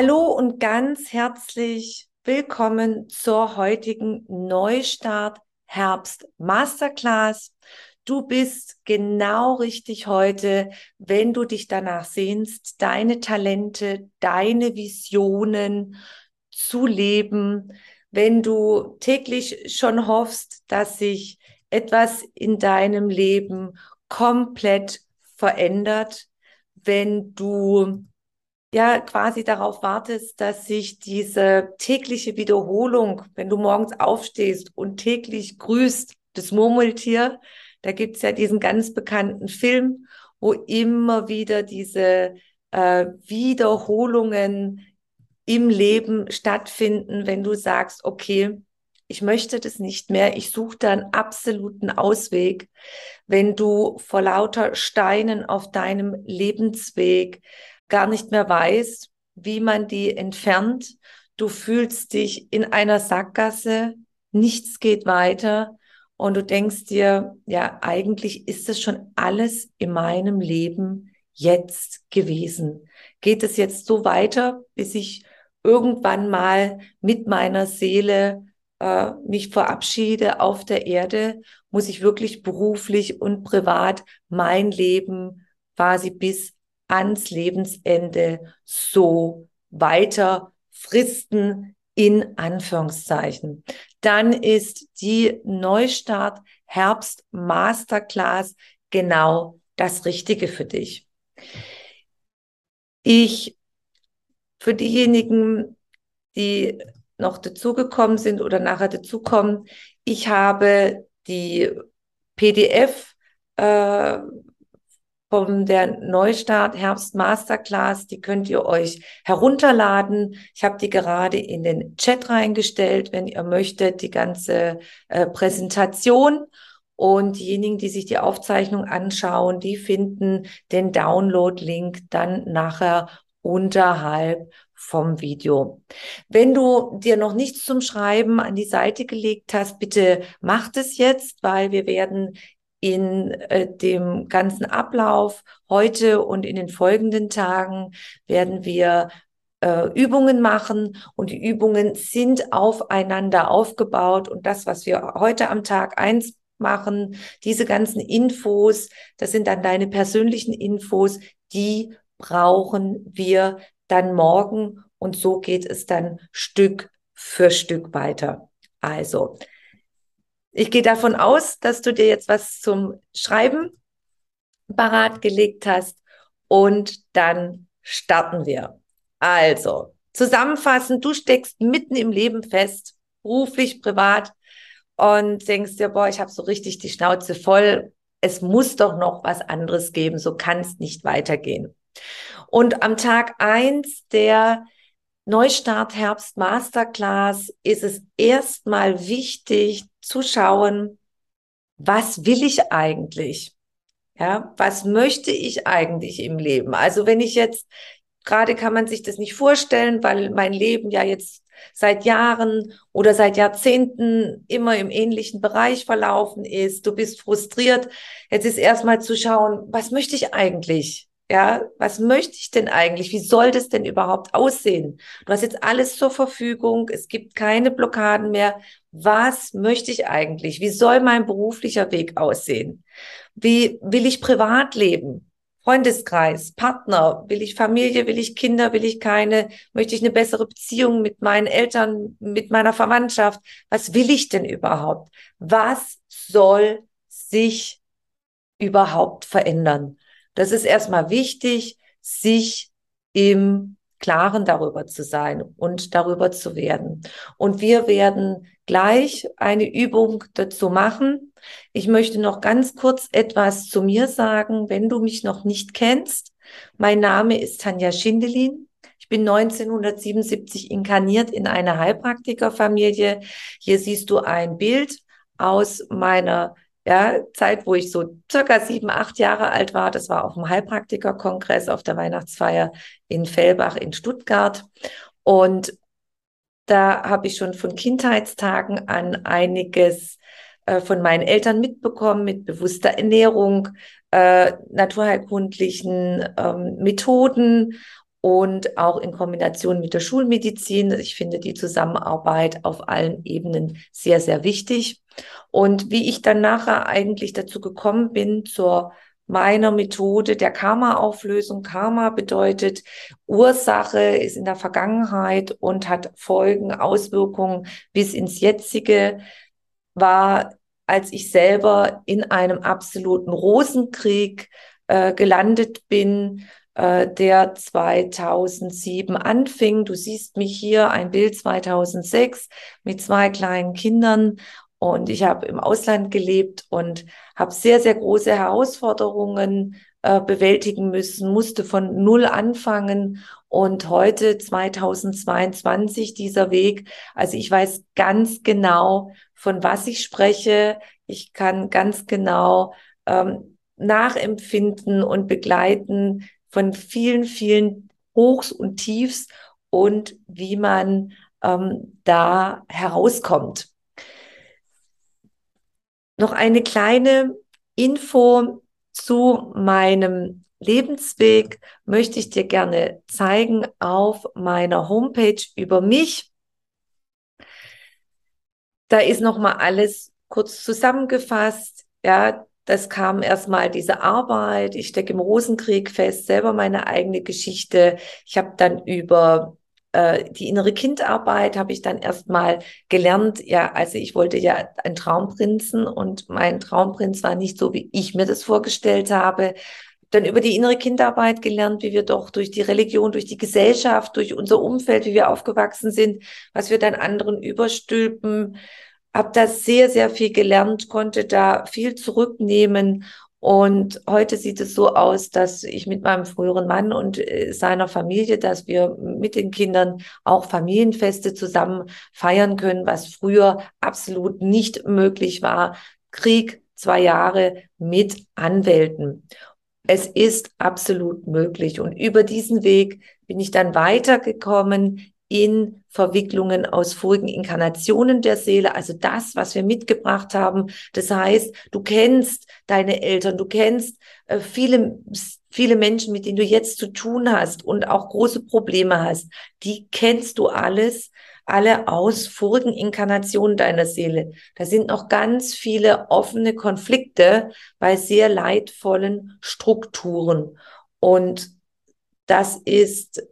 Hallo und ganz herzlich willkommen zur heutigen Neustart Herbst Masterclass. Du bist genau richtig heute, wenn du dich danach sehnst, deine Talente, deine Visionen zu leben, wenn du täglich schon hoffst, dass sich etwas in deinem Leben komplett verändert, wenn du ja quasi darauf wartest, dass sich diese tägliche Wiederholung, wenn du morgens aufstehst und täglich grüßt, das Murmeltier, da gibt's ja diesen ganz bekannten Film, wo immer wieder diese äh, Wiederholungen im Leben stattfinden, wenn du sagst, okay, ich möchte das nicht mehr, ich suche da einen absoluten Ausweg, wenn du vor lauter Steinen auf deinem Lebensweg gar nicht mehr weißt, wie man die entfernt. Du fühlst dich in einer Sackgasse, nichts geht weiter und du denkst dir, ja, eigentlich ist es schon alles in meinem Leben jetzt gewesen. Geht es jetzt so weiter, bis ich irgendwann mal mit meiner Seele äh, mich verabschiede auf der Erde? Muss ich wirklich beruflich und privat mein Leben quasi bis ans Lebensende so weiter fristen, in Anführungszeichen. Dann ist die Neustart Herbst Masterclass genau das Richtige für dich. Ich, für diejenigen, die noch dazugekommen sind oder nachher dazukommen, ich habe die PDF äh, von der Neustart Herbst Masterclass. Die könnt ihr euch herunterladen. Ich habe die gerade in den Chat reingestellt, wenn ihr möchtet, die ganze äh, Präsentation. Und diejenigen, die sich die Aufzeichnung anschauen, die finden den Download-Link dann nachher unterhalb vom Video. Wenn du dir noch nichts zum Schreiben an die Seite gelegt hast, bitte mach das jetzt, weil wir werden in äh, dem ganzen Ablauf heute und in den folgenden Tagen werden wir äh, Übungen machen und die Übungen sind aufeinander aufgebaut und das, was wir heute am Tag eins machen, diese ganzen Infos, das sind dann deine persönlichen Infos, die brauchen wir dann morgen und so geht es dann Stück für Stück weiter. Also, ich gehe davon aus, dass du dir jetzt was zum Schreiben parat gelegt hast und dann starten wir. Also, zusammenfassend, du steckst mitten im Leben fest, beruflich, privat und denkst dir, boah, ich habe so richtig die Schnauze voll. Es muss doch noch was anderes geben, so kann es nicht weitergehen. Und am Tag eins der Neustart Herbst Masterclass ist es erstmal wichtig, zu schauen, was will ich eigentlich? Ja, was möchte ich eigentlich im Leben? Also wenn ich jetzt, gerade kann man sich das nicht vorstellen, weil mein Leben ja jetzt seit Jahren oder seit Jahrzehnten immer im ähnlichen Bereich verlaufen ist. Du bist frustriert. Jetzt ist erstmal zu schauen, was möchte ich eigentlich? Ja, was möchte ich denn eigentlich? Wie soll das denn überhaupt aussehen? Du hast jetzt alles zur Verfügung. Es gibt keine Blockaden mehr. Was möchte ich eigentlich? Wie soll mein beruflicher Weg aussehen? Wie will ich privat leben? Freundeskreis, Partner, will ich Familie, will ich Kinder, will ich keine, möchte ich eine bessere Beziehung mit meinen Eltern, mit meiner Verwandtschaft? Was will ich denn überhaupt? Was soll sich überhaupt verändern? Das ist erstmal wichtig, sich im Klaren darüber zu sein und darüber zu werden. Und wir werden gleich eine Übung dazu machen. Ich möchte noch ganz kurz etwas zu mir sagen, wenn du mich noch nicht kennst. Mein Name ist Tanja Schindelin. Ich bin 1977 inkarniert in eine Heilpraktikerfamilie. Hier siehst du ein Bild aus meiner ja, Zeit, wo ich so circa sieben, acht Jahre alt war. Das war auf dem Heilpraktikerkongress auf der Weihnachtsfeier in Fellbach in Stuttgart. Und da habe ich schon von Kindheitstagen an einiges äh, von meinen Eltern mitbekommen mit bewusster Ernährung, äh, naturheilkundlichen ähm, Methoden und auch in Kombination mit der Schulmedizin. Ich finde die Zusammenarbeit auf allen Ebenen sehr, sehr wichtig. Und wie ich dann nachher eigentlich dazu gekommen bin zur meiner Methode der Karma-Auflösung. Karma bedeutet, Ursache ist in der Vergangenheit und hat Folgen, Auswirkungen bis ins Jetzige, war, als ich selber in einem absoluten Rosenkrieg äh, gelandet bin, äh, der 2007 anfing. Du siehst mich hier, ein Bild 2006 mit zwei kleinen Kindern. Und ich habe im Ausland gelebt und habe sehr, sehr große Herausforderungen äh, bewältigen müssen, musste von Null anfangen. Und heute, 2022, dieser Weg, also ich weiß ganz genau, von was ich spreche. Ich kann ganz genau ähm, nachempfinden und begleiten, von vielen, vielen Hochs und Tiefs und wie man ähm, da herauskommt. Noch eine kleine Info zu meinem Lebensweg möchte ich dir gerne zeigen auf meiner Homepage über mich. Da ist noch mal alles kurz zusammengefasst. Ja, das kam erstmal diese Arbeit. Ich stecke im Rosenkrieg fest, selber meine eigene Geschichte. Ich habe dann über äh, die innere Kindarbeit habe ich dann erstmal gelernt. Ja, also ich wollte ja einen Traumprinzen und mein Traumprinz war nicht so, wie ich mir das vorgestellt habe. Dann über die innere Kindarbeit gelernt, wie wir doch durch die Religion, durch die Gesellschaft, durch unser Umfeld, wie wir aufgewachsen sind, was wir dann anderen überstülpen habe da sehr, sehr viel gelernt, konnte da viel zurücknehmen. Und heute sieht es so aus, dass ich mit meinem früheren Mann und äh, seiner Familie, dass wir mit den Kindern auch Familienfeste zusammen feiern können, was früher absolut nicht möglich war. Krieg, zwei Jahre mit Anwälten. Es ist absolut möglich. Und über diesen Weg bin ich dann weitergekommen in Verwicklungen aus vorigen Inkarnationen der Seele, also das, was wir mitgebracht haben. Das heißt, du kennst deine Eltern, du kennst äh, viele, viele Menschen, mit denen du jetzt zu tun hast und auch große Probleme hast. Die kennst du alles, alle aus vorigen Inkarnationen deiner Seele. Da sind noch ganz viele offene Konflikte bei sehr leidvollen Strukturen. Und das ist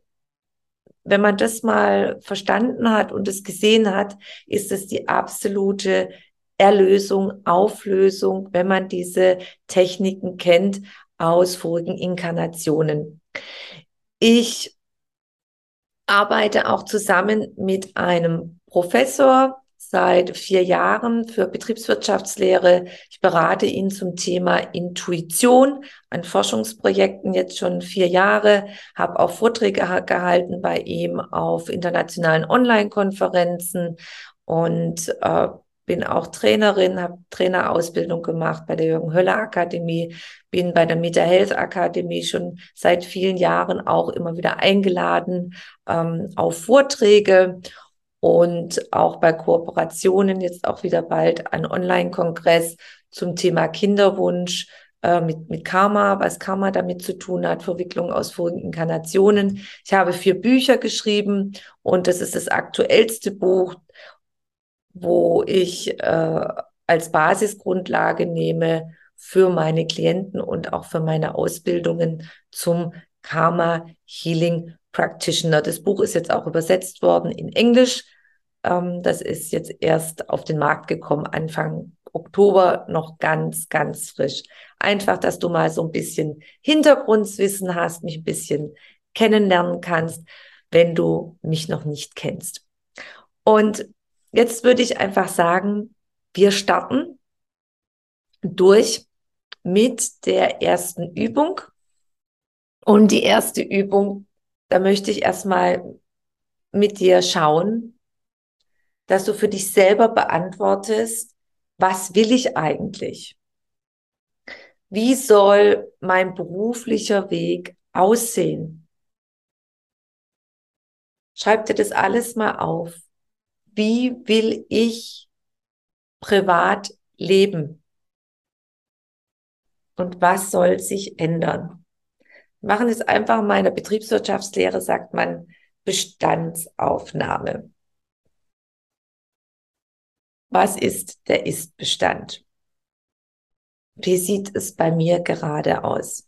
wenn man das mal verstanden hat und es gesehen hat, ist es die absolute Erlösung, Auflösung, wenn man diese Techniken kennt aus vorigen Inkarnationen. Ich arbeite auch zusammen mit einem Professor, seit vier Jahren für Betriebswirtschaftslehre. Ich berate ihn zum Thema Intuition an Forschungsprojekten jetzt schon vier Jahre, habe auch Vorträge gehalten bei ihm auf internationalen Online-Konferenzen und äh, bin auch Trainerin, habe Trainerausbildung gemacht bei der Jürgen Höller Akademie, bin bei der Meta Health Akademie schon seit vielen Jahren auch immer wieder eingeladen ähm, auf Vorträge und auch bei Kooperationen jetzt auch wieder bald ein Online-Kongress zum Thema Kinderwunsch äh, mit, mit Karma, was Karma damit zu tun hat, Verwicklung aus vorigen Inkarnationen. Ich habe vier Bücher geschrieben und das ist das aktuellste Buch, wo ich äh, als Basisgrundlage nehme für meine Klienten und auch für meine Ausbildungen zum Karma Healing Practitioner. Das Buch ist jetzt auch übersetzt worden in Englisch. Ähm, das ist jetzt erst auf den Markt gekommen, Anfang Oktober, noch ganz, ganz frisch. Einfach, dass du mal so ein bisschen Hintergrundwissen hast, mich ein bisschen kennenlernen kannst, wenn du mich noch nicht kennst. Und jetzt würde ich einfach sagen, wir starten durch mit der ersten Übung. Und die erste Übung, da möchte ich erstmal mit dir schauen, dass du für dich selber beantwortest, was will ich eigentlich? Wie soll mein beruflicher Weg aussehen? Schreib dir das alles mal auf. Wie will ich privat leben? Und was soll sich ändern? Machen jetzt einfach mal in der Betriebswirtschaftslehre, sagt man Bestandsaufnahme. Was ist der Ist-Bestand? Wie sieht es bei mir gerade aus?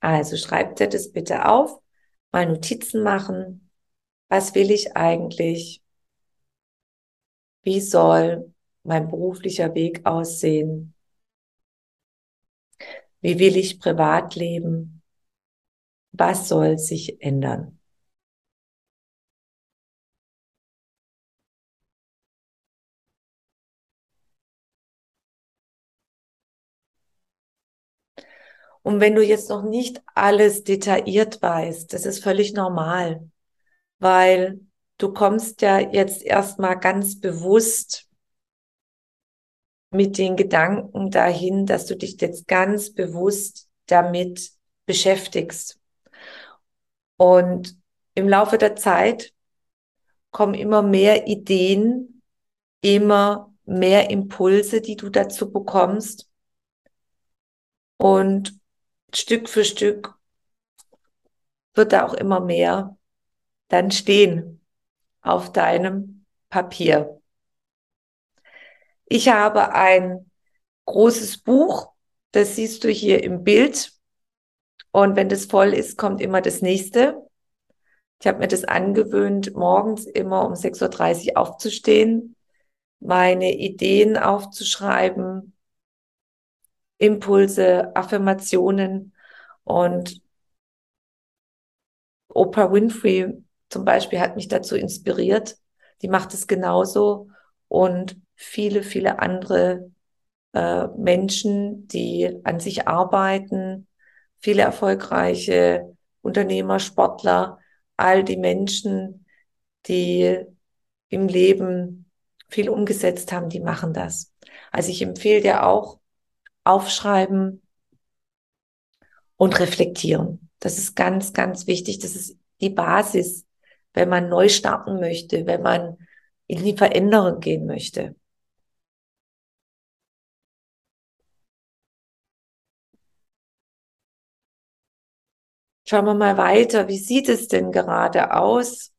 Also schreibt dir das bitte auf, mal Notizen machen. Was will ich eigentlich? Wie soll mein beruflicher Weg aussehen? Wie will ich privat leben? Was soll sich ändern? Und wenn du jetzt noch nicht alles detailliert weißt, das ist völlig normal, weil du kommst ja jetzt erstmal ganz bewusst mit den Gedanken dahin, dass du dich jetzt ganz bewusst damit beschäftigst. Und im Laufe der Zeit kommen immer mehr Ideen, immer mehr Impulse, die du dazu bekommst. Und Stück für Stück wird da auch immer mehr dann stehen auf deinem Papier. Ich habe ein großes Buch, das siehst du hier im Bild. Und wenn das voll ist, kommt immer das nächste. Ich habe mir das angewöhnt, morgens immer um 6.30 Uhr aufzustehen, meine Ideen aufzuschreiben, Impulse, Affirmationen und Oprah Winfrey zum Beispiel hat mich dazu inspiriert. Die macht es genauso und viele, viele andere äh, Menschen, die an sich arbeiten, viele erfolgreiche Unternehmer, Sportler, all die Menschen, die im Leben viel umgesetzt haben, die machen das. Also ich empfehle dir auch, aufschreiben und reflektieren. Das ist ganz, ganz wichtig. Das ist die Basis, wenn man neu starten möchte, wenn man in die Veränderung gehen möchte. Schauen wir mal weiter. Wie sieht es denn gerade aus?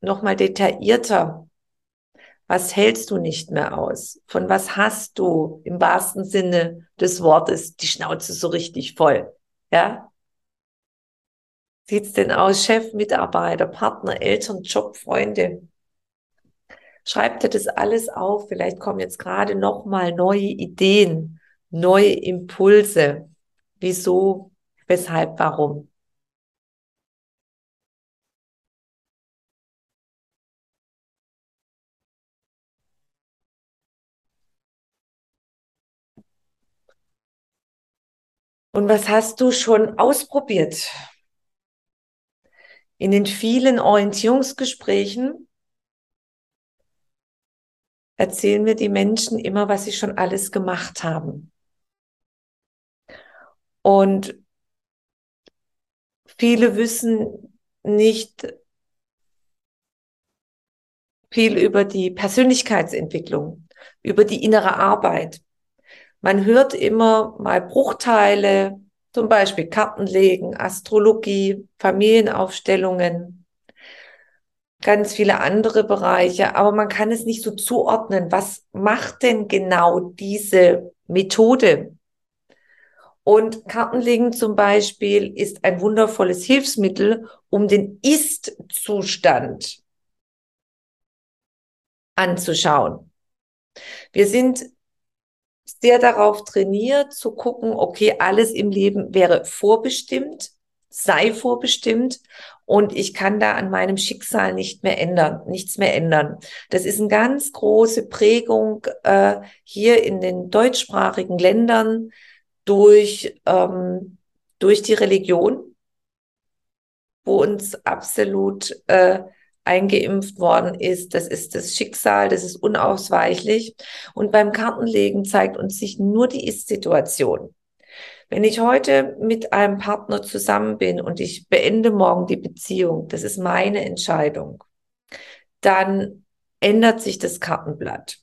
Nochmal detaillierter. Was hältst du nicht mehr aus? Von was hast du im wahrsten Sinne des Wortes die Schnauze so richtig voll? Ja? Sieht's denn aus? Chef, Mitarbeiter, Partner, Eltern, Job, Freunde? Schreib dir das alles auf. Vielleicht kommen jetzt gerade noch mal neue Ideen, neue Impulse. Wieso? Weshalb? Warum? Und was hast du schon ausprobiert? In den vielen Orientierungsgesprächen erzählen mir die Menschen immer, was sie schon alles gemacht haben. Und viele wissen nicht viel über die Persönlichkeitsentwicklung, über die innere Arbeit. Man hört immer mal Bruchteile, zum Beispiel Kartenlegen, Astrologie, Familienaufstellungen, ganz viele andere Bereiche, aber man kann es nicht so zuordnen. Was macht denn genau diese Methode? Und Kartenlegen zum Beispiel ist ein wundervolles Hilfsmittel, um den Ist-Zustand anzuschauen. Wir sind sehr darauf trainiert zu gucken, okay, alles im Leben wäre vorbestimmt, sei vorbestimmt und ich kann da an meinem Schicksal nicht mehr ändern, nichts mehr ändern. Das ist eine ganz große Prägung äh, hier in den deutschsprachigen Ländern durch, ähm, durch die Religion, wo uns absolut äh, eingeimpft worden ist. Das ist das Schicksal, das ist unausweichlich. Und beim Kartenlegen zeigt uns sich nur die Ist-Situation. Wenn ich heute mit einem Partner zusammen bin und ich beende morgen die Beziehung, das ist meine Entscheidung, dann ändert sich das Kartenblatt.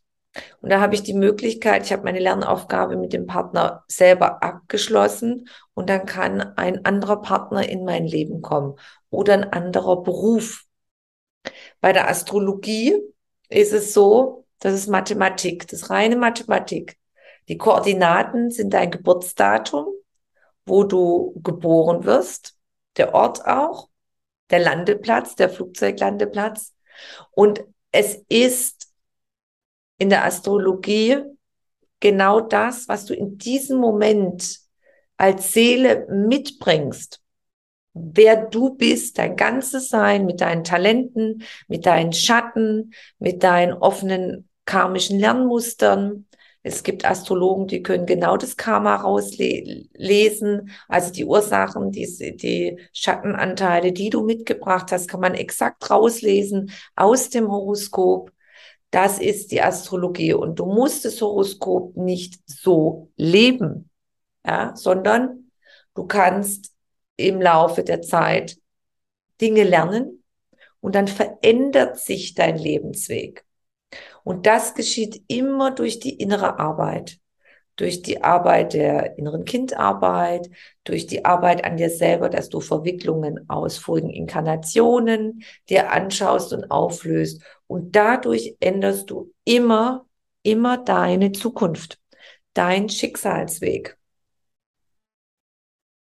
Und da habe ich die Möglichkeit, ich habe meine Lernaufgabe mit dem Partner selber abgeschlossen und dann kann ein anderer Partner in mein Leben kommen oder ein anderer Beruf. Bei der Astrologie ist es so, das ist Mathematik, das ist reine Mathematik. Die Koordinaten sind dein Geburtsdatum, wo du geboren wirst, der Ort auch, der Landeplatz, der Flugzeuglandeplatz. Und es ist in der Astrologie genau das, was du in diesem Moment als Seele mitbringst. Wer du bist, dein ganzes Sein mit deinen Talenten, mit deinen Schatten, mit deinen offenen karmischen Lernmustern, es gibt Astrologen, die können genau das Karma rauslesen, also die Ursachen, die, die Schattenanteile, die du mitgebracht hast, kann man exakt rauslesen aus dem Horoskop. Das ist die Astrologie und du musst das Horoskop nicht so leben, ja, sondern du kannst im Laufe der Zeit Dinge lernen und dann verändert sich dein Lebensweg. Und das geschieht immer durch die innere Arbeit, durch die Arbeit der inneren Kindarbeit, durch die Arbeit an dir selber, dass du Verwicklungen aus vorigen Inkarnationen dir anschaust und auflöst. Und dadurch änderst du immer, immer deine Zukunft, dein Schicksalsweg.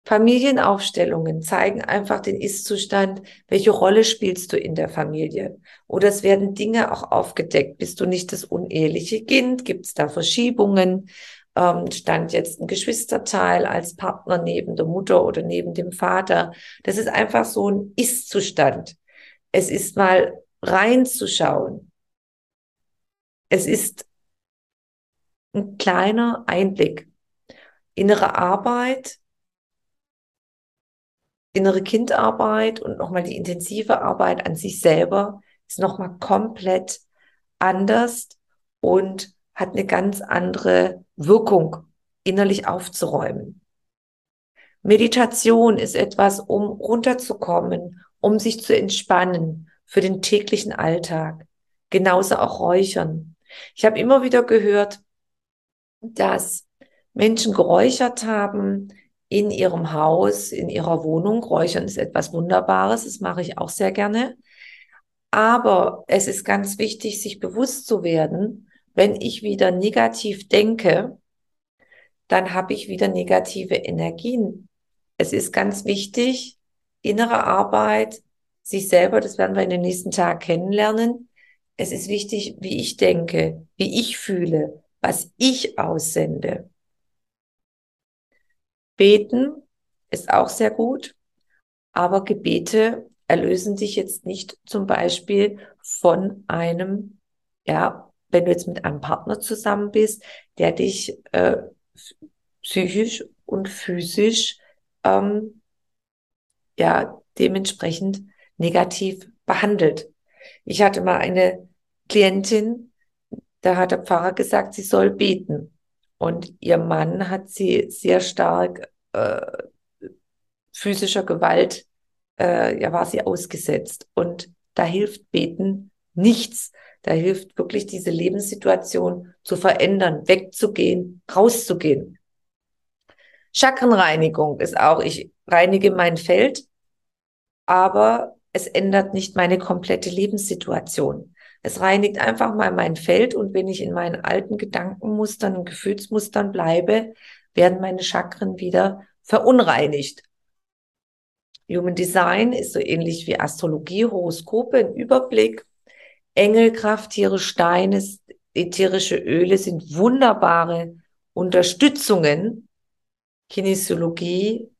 Familienaufstellungen zeigen einfach den Ist-Zustand, welche Rolle spielst du in der Familie. Oder es werden Dinge auch aufgedeckt. Bist du nicht das uneheliche Kind? Gibt es da Verschiebungen? Ähm, stand jetzt ein Geschwisterteil als Partner neben der Mutter oder neben dem Vater? Das ist einfach so ein Ist-Zustand. Es ist mal reinzuschauen. Es ist ein kleiner Einblick. Innere Arbeit, innere Kindarbeit und nochmal die intensive Arbeit an sich selber ist nochmal komplett anders und hat eine ganz andere Wirkung, innerlich aufzuräumen. Meditation ist etwas, um runterzukommen, um sich zu entspannen für den täglichen Alltag. Genauso auch Räuchern. Ich habe immer wieder gehört, dass Menschen geräuchert haben, in ihrem Haus, in ihrer Wohnung. Räuchern ist etwas Wunderbares, das mache ich auch sehr gerne. Aber es ist ganz wichtig, sich bewusst zu werden, wenn ich wieder negativ denke, dann habe ich wieder negative Energien. Es ist ganz wichtig, innere Arbeit, sich selber, das werden wir in den nächsten Tagen kennenlernen. Es ist wichtig, wie ich denke, wie ich fühle, was ich aussende. Beten ist auch sehr gut, aber Gebete erlösen dich jetzt nicht zum Beispiel von einem, ja, wenn du jetzt mit einem Partner zusammen bist, der dich äh, psychisch und physisch ähm, ja dementsprechend negativ behandelt. Ich hatte mal eine Klientin, da hat der Pfarrer gesagt, sie soll beten. Und ihr Mann hat sie sehr stark äh, physischer Gewalt, äh, ja, war sie ausgesetzt. Und da hilft Beten nichts. Da hilft wirklich diese Lebenssituation zu verändern, wegzugehen, rauszugehen. Chakrenreinigung ist auch, ich reinige mein Feld, aber es ändert nicht meine komplette Lebenssituation. Es reinigt einfach mal mein Feld und wenn ich in meinen alten Gedankenmustern und Gefühlsmustern bleibe, werden meine Chakren wieder verunreinigt. Human Design ist so ähnlich wie Astrologie, Horoskope, ein Überblick. Engel, Krafttiere, Steine, ätherische Öle sind wunderbare Unterstützungen. Kinesiologie,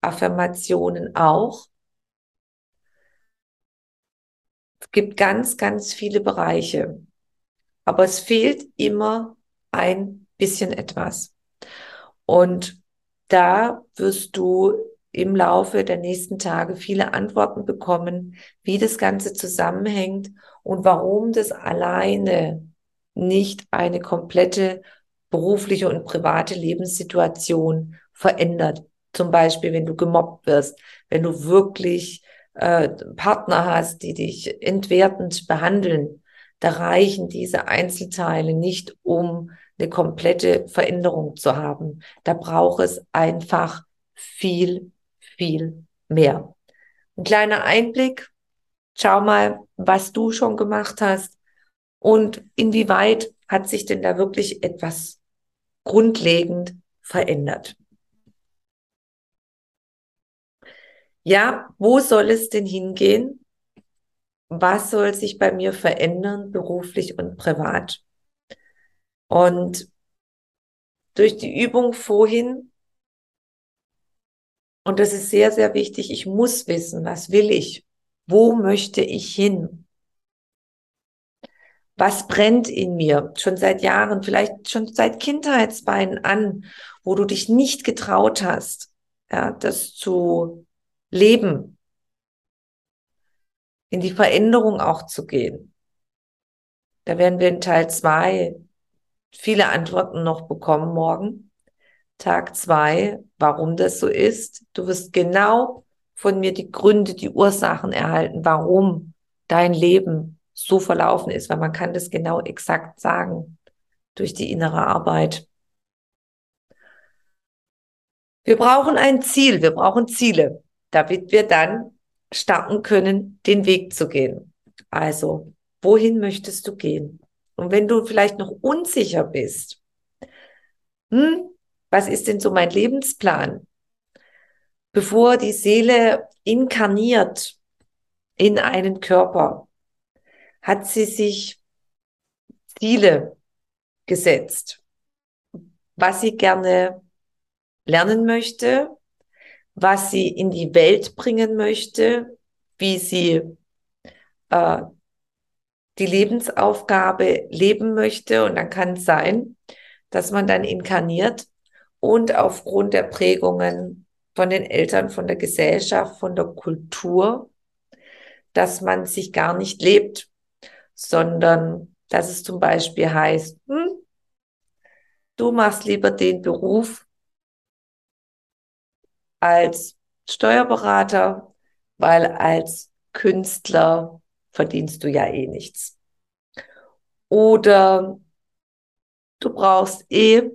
Affirmationen auch. gibt ganz, ganz viele Bereiche. Aber es fehlt immer ein bisschen etwas. Und da wirst du im Laufe der nächsten Tage viele Antworten bekommen, wie das Ganze zusammenhängt und warum das alleine nicht eine komplette berufliche und private Lebenssituation verändert. Zum Beispiel, wenn du gemobbt wirst, wenn du wirklich äh, Partner hast, die dich entwertend behandeln, da reichen diese Einzelteile nicht, um eine komplette Veränderung zu haben. Da braucht es einfach viel, viel mehr. Ein kleiner Einblick. Schau mal, was du schon gemacht hast und inwieweit hat sich denn da wirklich etwas grundlegend verändert. Ja, wo soll es denn hingehen? Was soll sich bei mir verändern, beruflich und privat? Und durch die Übung vorhin, und das ist sehr, sehr wichtig, ich muss wissen, was will ich? Wo möchte ich hin? Was brennt in mir schon seit Jahren, vielleicht schon seit Kindheitsbeinen an, wo du dich nicht getraut hast, ja, das zu leben, in die Veränderung auch zu gehen. Da werden wir in Teil zwei viele Antworten noch bekommen morgen. Tag zwei, warum das so ist. Du wirst genau von mir die Gründe, die Ursachen erhalten, warum dein Leben so verlaufen ist, weil man kann das genau exakt sagen durch die innere Arbeit. Wir brauchen ein Ziel, wir brauchen Ziele damit wir dann starten können, den Weg zu gehen. Also, wohin möchtest du gehen? Und wenn du vielleicht noch unsicher bist, hm, was ist denn so mein Lebensplan? Bevor die Seele inkarniert in einen Körper, hat sie sich Ziele gesetzt, was sie gerne lernen möchte, was sie in die Welt bringen möchte, wie sie äh, die Lebensaufgabe leben möchte. Und dann kann es sein, dass man dann inkarniert und aufgrund der Prägungen von den Eltern, von der Gesellschaft, von der Kultur, dass man sich gar nicht lebt, sondern dass es zum Beispiel heißt, hm, du machst lieber den Beruf, als Steuerberater, weil als Künstler verdienst du ja eh nichts. Oder du brauchst eh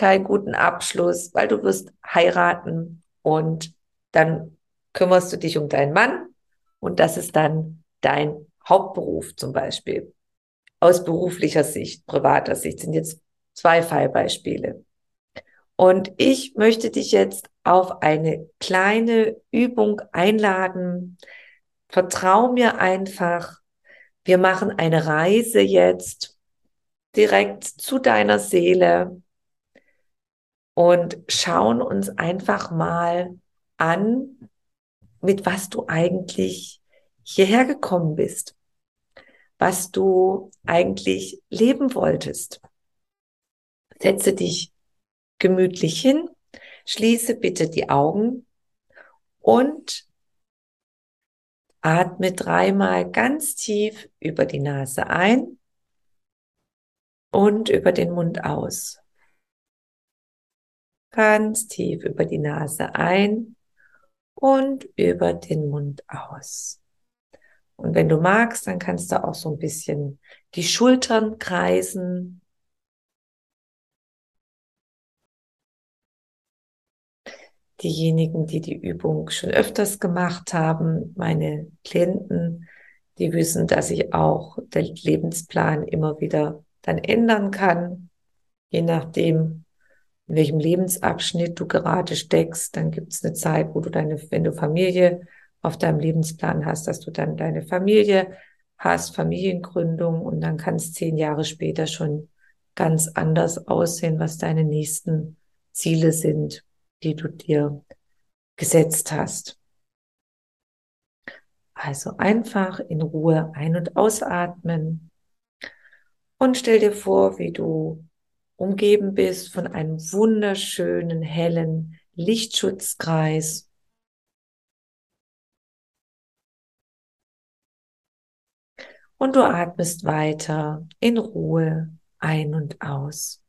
keinen guten Abschluss, weil du wirst heiraten und dann kümmerst du dich um deinen Mann und das ist dann dein Hauptberuf zum Beispiel. Aus beruflicher Sicht, privater Sicht sind jetzt zwei Fallbeispiele. Und ich möchte dich jetzt auf eine kleine Übung einladen. Vertrau mir einfach. Wir machen eine Reise jetzt direkt zu deiner Seele und schauen uns einfach mal an, mit was du eigentlich hierher gekommen bist, was du eigentlich leben wolltest. Setze dich gemütlich hin, schließe bitte die Augen und atme dreimal ganz tief über die Nase ein und über den Mund aus. Ganz tief über die Nase ein und über den Mund aus. Und wenn du magst, dann kannst du auch so ein bisschen die Schultern kreisen diejenigen, die die Übung schon öfters gemacht haben, meine Klienten, die wissen, dass ich auch den Lebensplan immer wieder dann ändern kann, je nachdem, in welchem Lebensabschnitt du gerade steckst. Dann gibt es eine Zeit, wo du deine, wenn du Familie auf deinem Lebensplan hast, dass du dann deine Familie hast, Familiengründung und dann kann es zehn Jahre später schon ganz anders aussehen, was deine nächsten Ziele sind die du dir gesetzt hast. Also einfach in Ruhe ein- und ausatmen und stell dir vor, wie du umgeben bist von einem wunderschönen, hellen Lichtschutzkreis. Und du atmest weiter in Ruhe ein und aus.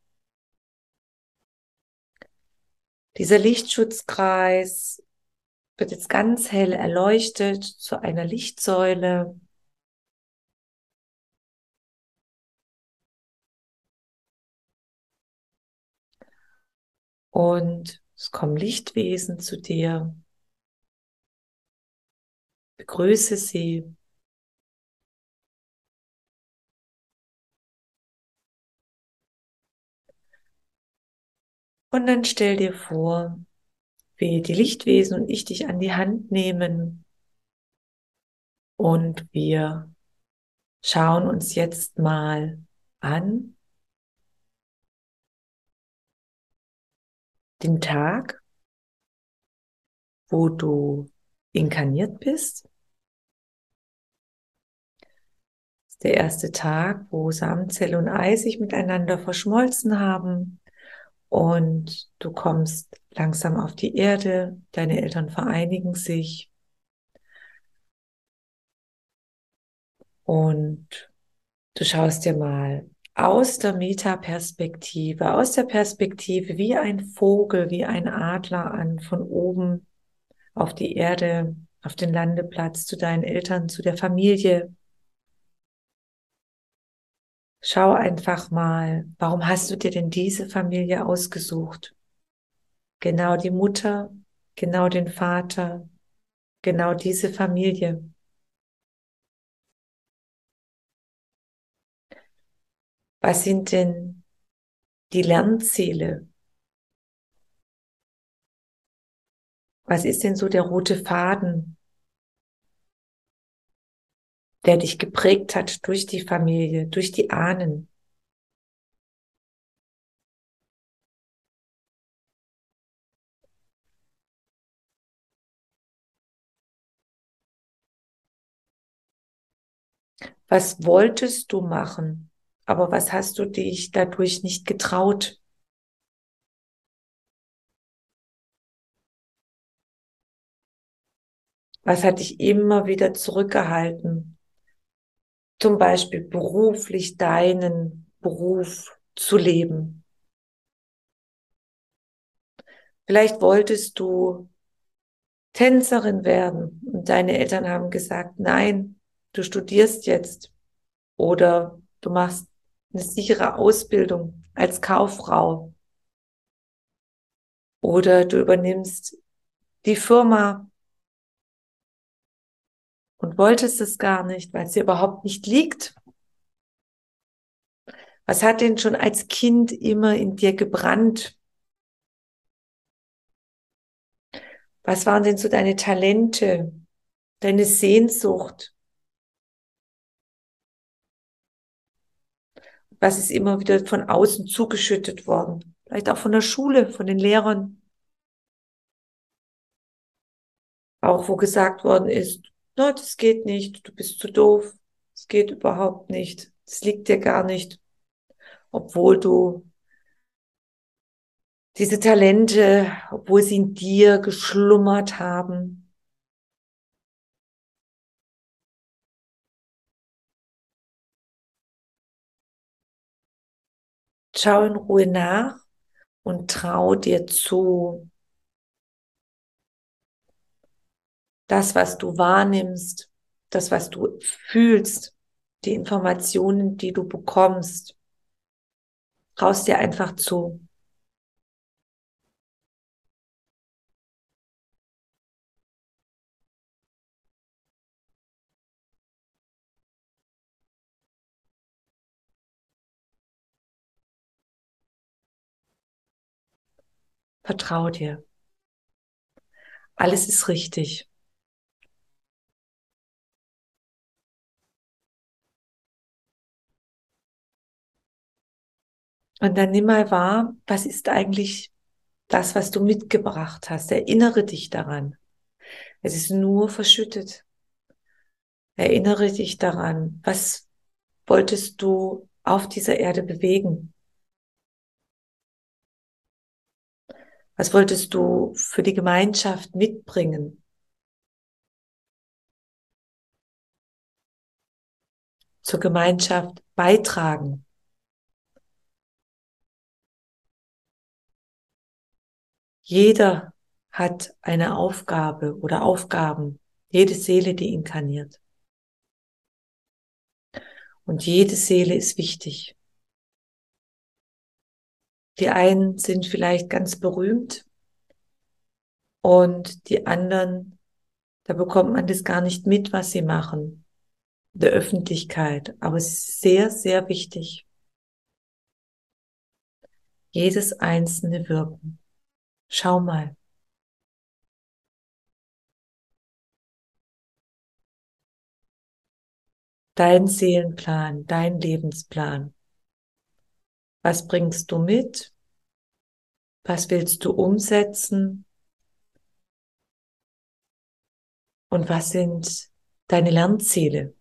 Dieser Lichtschutzkreis wird jetzt ganz hell erleuchtet zu einer Lichtsäule. Und es kommen Lichtwesen zu dir. Begrüße sie. Und dann stell dir vor, wie die Lichtwesen und ich dich an die Hand nehmen und wir schauen uns jetzt mal an den Tag, wo du inkarniert bist. Das ist der erste Tag, wo Samenzelle und Ei sich miteinander verschmolzen haben und du kommst langsam auf die Erde, deine Eltern vereinigen sich und du schaust dir mal aus der Metaperspektive, aus der Perspektive wie ein Vogel, wie ein Adler an, von oben auf die Erde, auf den Landeplatz, zu deinen Eltern, zu der Familie. Schau einfach mal, warum hast du dir denn diese Familie ausgesucht? Genau die Mutter, genau den Vater, genau diese Familie. Was sind denn die Lernziele? Was ist denn so der rote Faden, der dich geprägt hat durch die Familie, durch die Ahnen? Was wolltest du machen? Aber was hast du dich dadurch nicht getraut? Was hat dich immer wieder zurückgehalten? Zum Beispiel beruflich deinen Beruf zu leben. Vielleicht wolltest du Tänzerin werden und deine Eltern haben gesagt, nein, du studierst jetzt oder du machst eine sichere Ausbildung als Kauffrau oder du übernimmst die Firma und wolltest es gar nicht, weil es dir überhaupt nicht liegt. Was hat denn schon als Kind immer in dir gebrannt? Was waren denn so deine Talente, deine Sehnsucht? Was ist immer wieder von außen zugeschüttet worden? Vielleicht auch von der Schule, von den Lehrern. Auch wo gesagt worden ist, no, das geht nicht, du bist zu doof, es geht überhaupt nicht, es liegt dir gar nicht, obwohl du diese Talente, obwohl sie in dir geschlummert haben, Schau in Ruhe nach und trau dir zu. Das, was du wahrnimmst, das, was du fühlst, die Informationen, die du bekommst, traust dir einfach zu. Vertrau dir. Alles ist richtig. Und dann nimm mal wahr, was ist eigentlich das, was du mitgebracht hast. Erinnere dich daran. Es ist nur verschüttet. Erinnere dich daran, was wolltest du auf dieser Erde bewegen? Was wolltest du für die Gemeinschaft mitbringen? Zur Gemeinschaft beitragen? Jeder hat eine Aufgabe oder Aufgaben, jede Seele, die inkarniert. Und jede Seele ist wichtig. Die einen sind vielleicht ganz berühmt und die anderen, da bekommt man das gar nicht mit, was sie machen, der Öffentlichkeit. Aber es ist sehr, sehr wichtig. Jedes einzelne Wirken. Schau mal. Dein Seelenplan, dein Lebensplan. Was bringst du mit? Was willst du umsetzen? Und was sind deine Lernziele?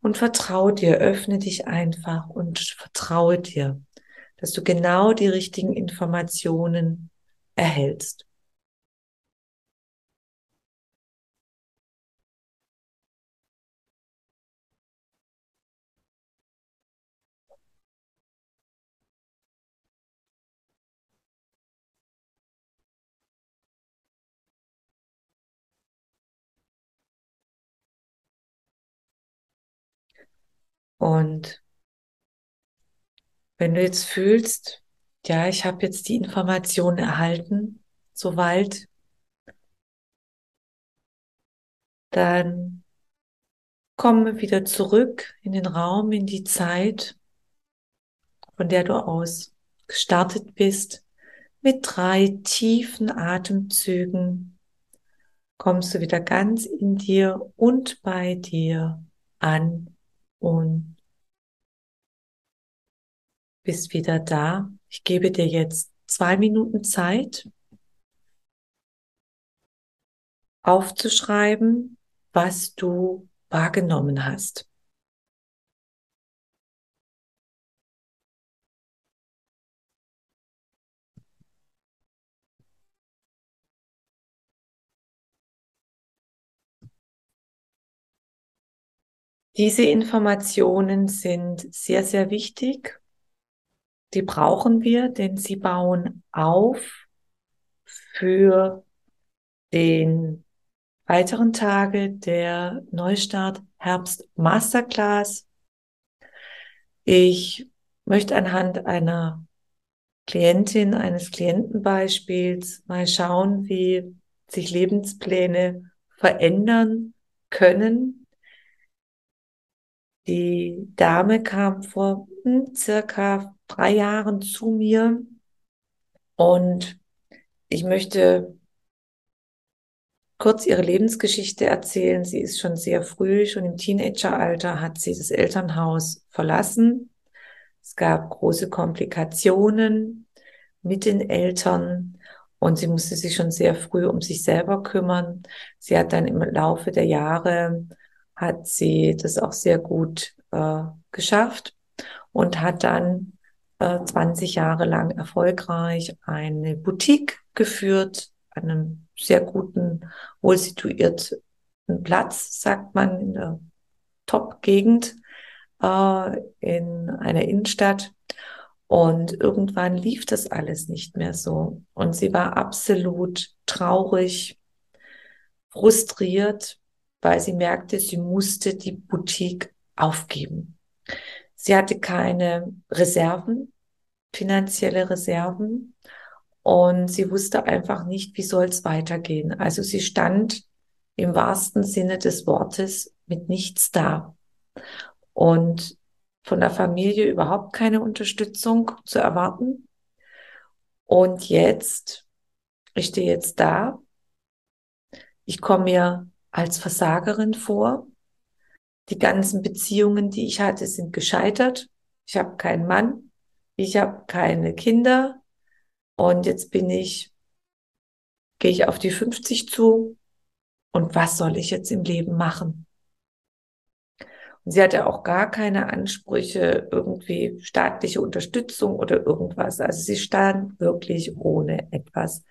Und vertraue dir, öffne dich einfach und vertraue dir, dass du genau die richtigen Informationen erhältst. Und wenn du jetzt fühlst, ja, ich habe jetzt die Information erhalten, soweit, dann komme wieder zurück in den Raum, in die Zeit, von der du aus gestartet bist. Mit drei tiefen Atemzügen kommst du wieder ganz in dir und bei dir an und bist wieder da. Ich gebe dir jetzt zwei Minuten Zeit, aufzuschreiben, was du wahrgenommen hast. Diese Informationen sind sehr, sehr wichtig. Die brauchen wir, denn sie bauen auf für den weiteren Tage der Neustart Herbst Masterclass. Ich möchte anhand einer Klientin, eines Klientenbeispiels mal schauen, wie sich Lebenspläne verändern können die Dame kam vor hm, circa drei Jahren zu mir und ich möchte kurz ihre Lebensgeschichte erzählen. Sie ist schon sehr früh, schon im Teenageralter hat sie das Elternhaus verlassen. Es gab große Komplikationen mit den Eltern und sie musste sich schon sehr früh um sich selber kümmern. Sie hat dann im Laufe der Jahre hat sie das auch sehr gut äh, geschafft und hat dann äh, 20 Jahre lang erfolgreich eine Boutique geführt, einem sehr guten, wohl situierten Platz, sagt man, in der Top-Gegend äh, in einer Innenstadt. Und irgendwann lief das alles nicht mehr so. Und sie war absolut traurig, frustriert, weil sie merkte, sie musste die Boutique aufgeben. Sie hatte keine Reserven, finanzielle Reserven und sie wusste einfach nicht, wie soll es weitergehen. Also sie stand im wahrsten Sinne des Wortes mit nichts da und von der Familie überhaupt keine Unterstützung zu erwarten. Und jetzt, ich stehe jetzt da, ich komme mir als Versagerin vor. Die ganzen Beziehungen, die ich hatte, sind gescheitert. Ich habe keinen Mann. Ich habe keine Kinder und jetzt bin ich, gehe ich auf die 50 zu und was soll ich jetzt im Leben machen? Und sie hatte auch gar keine Ansprüche, irgendwie staatliche Unterstützung oder irgendwas. Also sie stand wirklich ohne etwas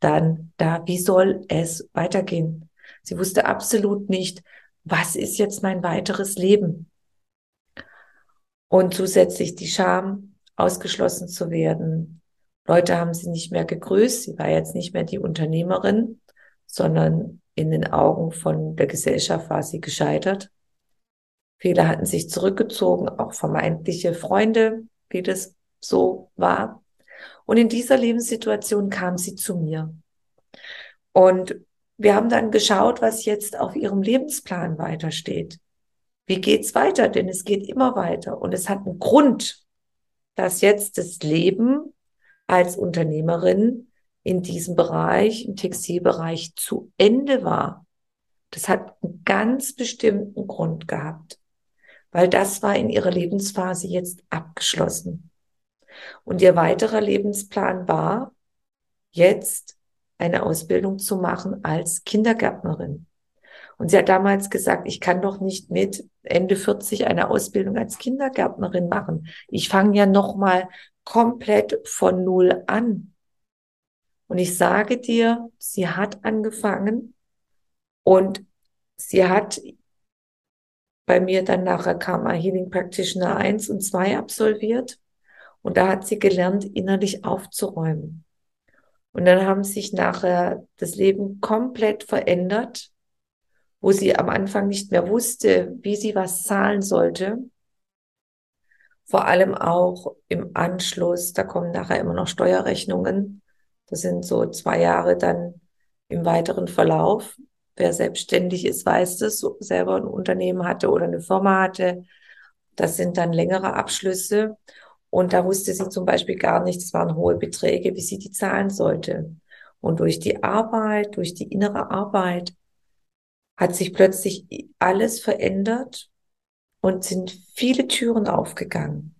dann da. Wie soll es weitergehen? Sie wusste absolut nicht, was ist jetzt mein weiteres Leben? Und zusätzlich die Scham, ausgeschlossen zu werden. Leute haben sie nicht mehr gegrüßt. Sie war jetzt nicht mehr die Unternehmerin, sondern in den Augen von der Gesellschaft war sie gescheitert. Viele hatten sich zurückgezogen, auch vermeintliche Freunde, wie das so war. Und in dieser Lebenssituation kam sie zu mir. Und wir haben dann geschaut, was jetzt auf ihrem Lebensplan weitersteht. Wie geht's weiter? Denn es geht immer weiter. Und es hat einen Grund, dass jetzt das Leben als Unternehmerin in diesem Bereich, im Textilbereich zu Ende war. Das hat einen ganz bestimmten Grund gehabt weil das war in ihrer Lebensphase jetzt abgeschlossen. Und ihr weiterer Lebensplan war, jetzt eine Ausbildung zu machen als Kindergärtnerin. Und sie hat damals gesagt, ich kann doch nicht mit Ende 40 eine Ausbildung als Kindergärtnerin machen. Ich fange ja noch mal komplett von Null an. Und ich sage dir, sie hat angefangen und sie hat bei mir dann nachher Karma Healing Practitioner 1 und 2 absolviert. Und da hat sie gelernt, innerlich aufzuräumen. Und dann haben sich nachher das Leben komplett verändert, wo sie am Anfang nicht mehr wusste, wie sie was zahlen sollte. Vor allem auch im Anschluss, da kommen nachher immer noch Steuerrechnungen. Das sind so zwei Jahre dann im weiteren Verlauf. Wer selbstständig ist, weiß das, selber ein Unternehmen hatte oder eine Firma hatte. Das sind dann längere Abschlüsse. Und da wusste sie zum Beispiel gar nicht, es waren hohe Beträge, wie sie die zahlen sollte. Und durch die Arbeit, durch die innere Arbeit hat sich plötzlich alles verändert und sind viele Türen aufgegangen.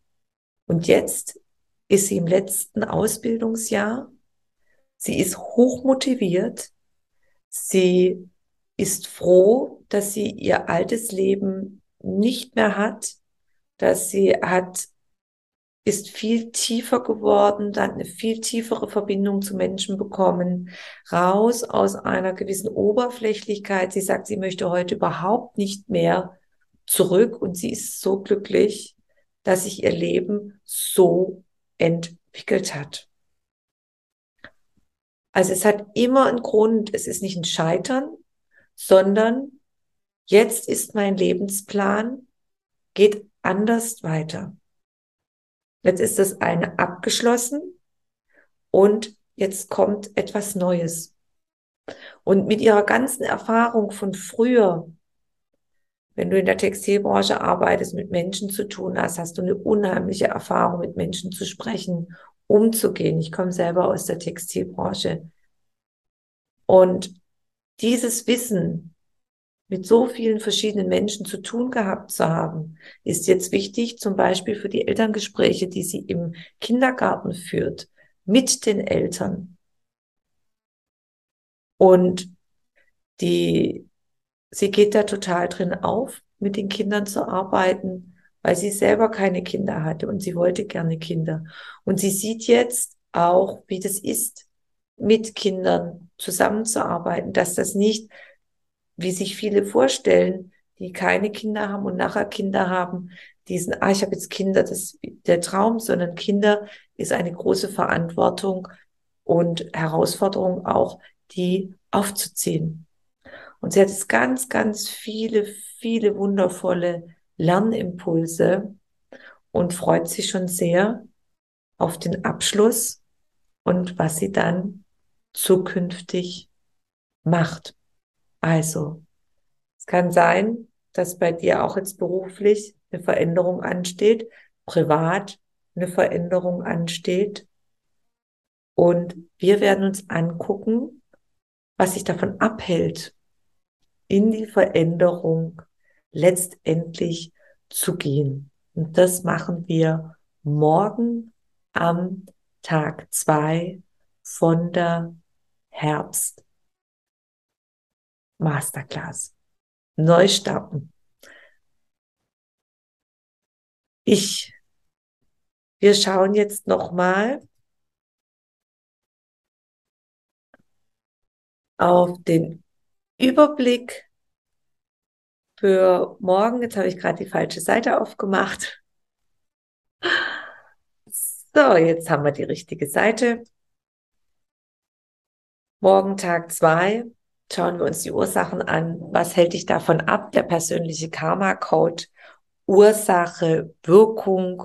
Und jetzt ist sie im letzten Ausbildungsjahr. Sie ist hochmotiviert. Sie ist froh, dass sie ihr altes Leben nicht mehr hat, dass sie hat, ist viel tiefer geworden, dann eine viel tiefere Verbindung zu Menschen bekommen, raus aus einer gewissen Oberflächlichkeit. Sie sagt, sie möchte heute überhaupt nicht mehr zurück und sie ist so glücklich, dass sich ihr Leben so entwickelt hat. Also es hat immer einen Grund, es ist nicht ein Scheitern, sondern jetzt ist mein Lebensplan, geht anders weiter. Jetzt ist das eine abgeschlossen und jetzt kommt etwas Neues. Und mit ihrer ganzen Erfahrung von früher, wenn du in der Textilbranche arbeitest, mit Menschen zu tun hast, hast du eine unheimliche Erfahrung, mit Menschen zu sprechen, umzugehen. Ich komme selber aus der Textilbranche. Und dieses Wissen mit so vielen verschiedenen Menschen zu tun gehabt zu haben, ist jetzt wichtig, zum Beispiel für die Elterngespräche, die sie im Kindergarten führt, mit den Eltern. Und die, sie geht da total drin auf, mit den Kindern zu arbeiten, weil sie selber keine Kinder hatte und sie wollte gerne Kinder. Und sie sieht jetzt auch, wie das ist, mit Kindern zusammenzuarbeiten, dass das nicht, wie sich viele vorstellen, die keine Kinder haben und nachher Kinder haben, diesen, ah, ich habe jetzt Kinder, das ist der Traum, sondern Kinder ist eine große Verantwortung und Herausforderung auch, die aufzuziehen. Und sie hat jetzt ganz, ganz viele, viele wundervolle Lernimpulse und freut sich schon sehr auf den Abschluss und was sie dann zukünftig macht. Also, es kann sein, dass bei dir auch jetzt beruflich eine Veränderung ansteht, privat eine Veränderung ansteht. Und wir werden uns angucken, was sich davon abhält, in die Veränderung letztendlich zu gehen. Und das machen wir morgen am Tag zwei von der Herbst Masterclass. Neu starten. Ich, wir schauen jetzt nochmal auf den Überblick für morgen. Jetzt habe ich gerade die falsche Seite aufgemacht. So, jetzt haben wir die richtige Seite. Morgen Tag zwei schauen wir uns die Ursachen an. Was hält dich davon ab? Der persönliche Karma-Code. Ursache, Wirkung.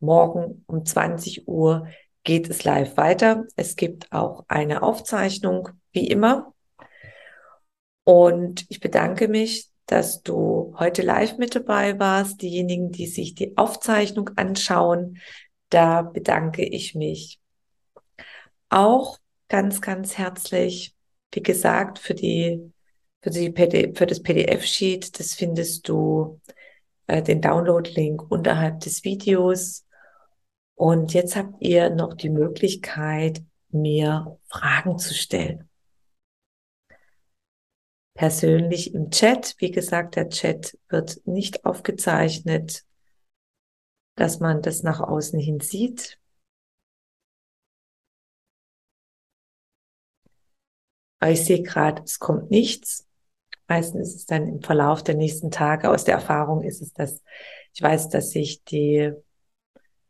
Morgen um 20 Uhr geht es live weiter. Es gibt auch eine Aufzeichnung, wie immer. Und ich bedanke mich, dass du heute live mit dabei warst. Diejenigen, die sich die Aufzeichnung anschauen, da bedanke ich mich auch ganz, ganz herzlich. Wie gesagt, für die, für die PDF, für das PDF-Sheet, das findest du äh, den Download-Link unterhalb des Videos. Und jetzt habt ihr noch die Möglichkeit, mir Fragen zu stellen. Persönlich im Chat. Wie gesagt, der Chat wird nicht aufgezeichnet, dass man das nach außen hin sieht. Aber ich sehe gerade, es kommt nichts. Meistens ist es dann im Verlauf der nächsten Tage. Aus der Erfahrung ist es, dass ich weiß, dass sich die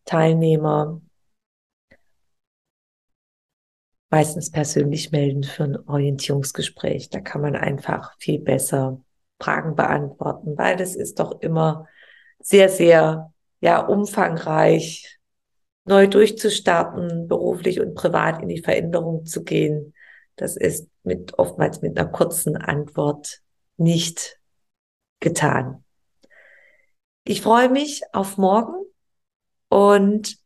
Teilnehmer meistens persönlich melden für ein Orientierungsgespräch. Da kann man einfach viel besser Fragen beantworten, weil das ist doch immer sehr, sehr ja umfangreich, neu durchzustarten, beruflich und privat in die Veränderung zu gehen. Das ist mit oftmals mit einer kurzen Antwort nicht getan. Ich freue mich auf morgen und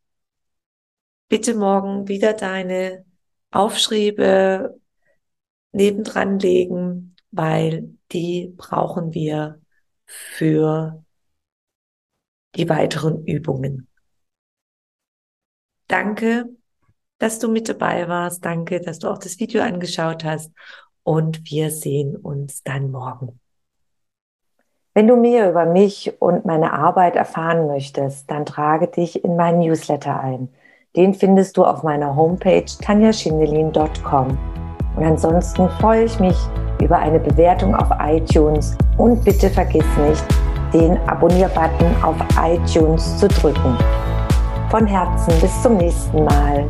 bitte morgen wieder deine Aufschriebe nebendran legen, weil die brauchen wir für die weiteren Übungen. Danke, dass du mit dabei warst. Danke, dass du auch das Video angeschaut hast. Und wir sehen uns dann morgen. Wenn du mehr über mich und meine Arbeit erfahren möchtest, dann trage dich in meinen Newsletter ein. Den findest du auf meiner Homepage tanjaschindelin.com. Und ansonsten freue ich mich über eine Bewertung auf iTunes und bitte vergiss nicht, den Abonnier-Button auf iTunes zu drücken. Von Herzen bis zum nächsten Mal.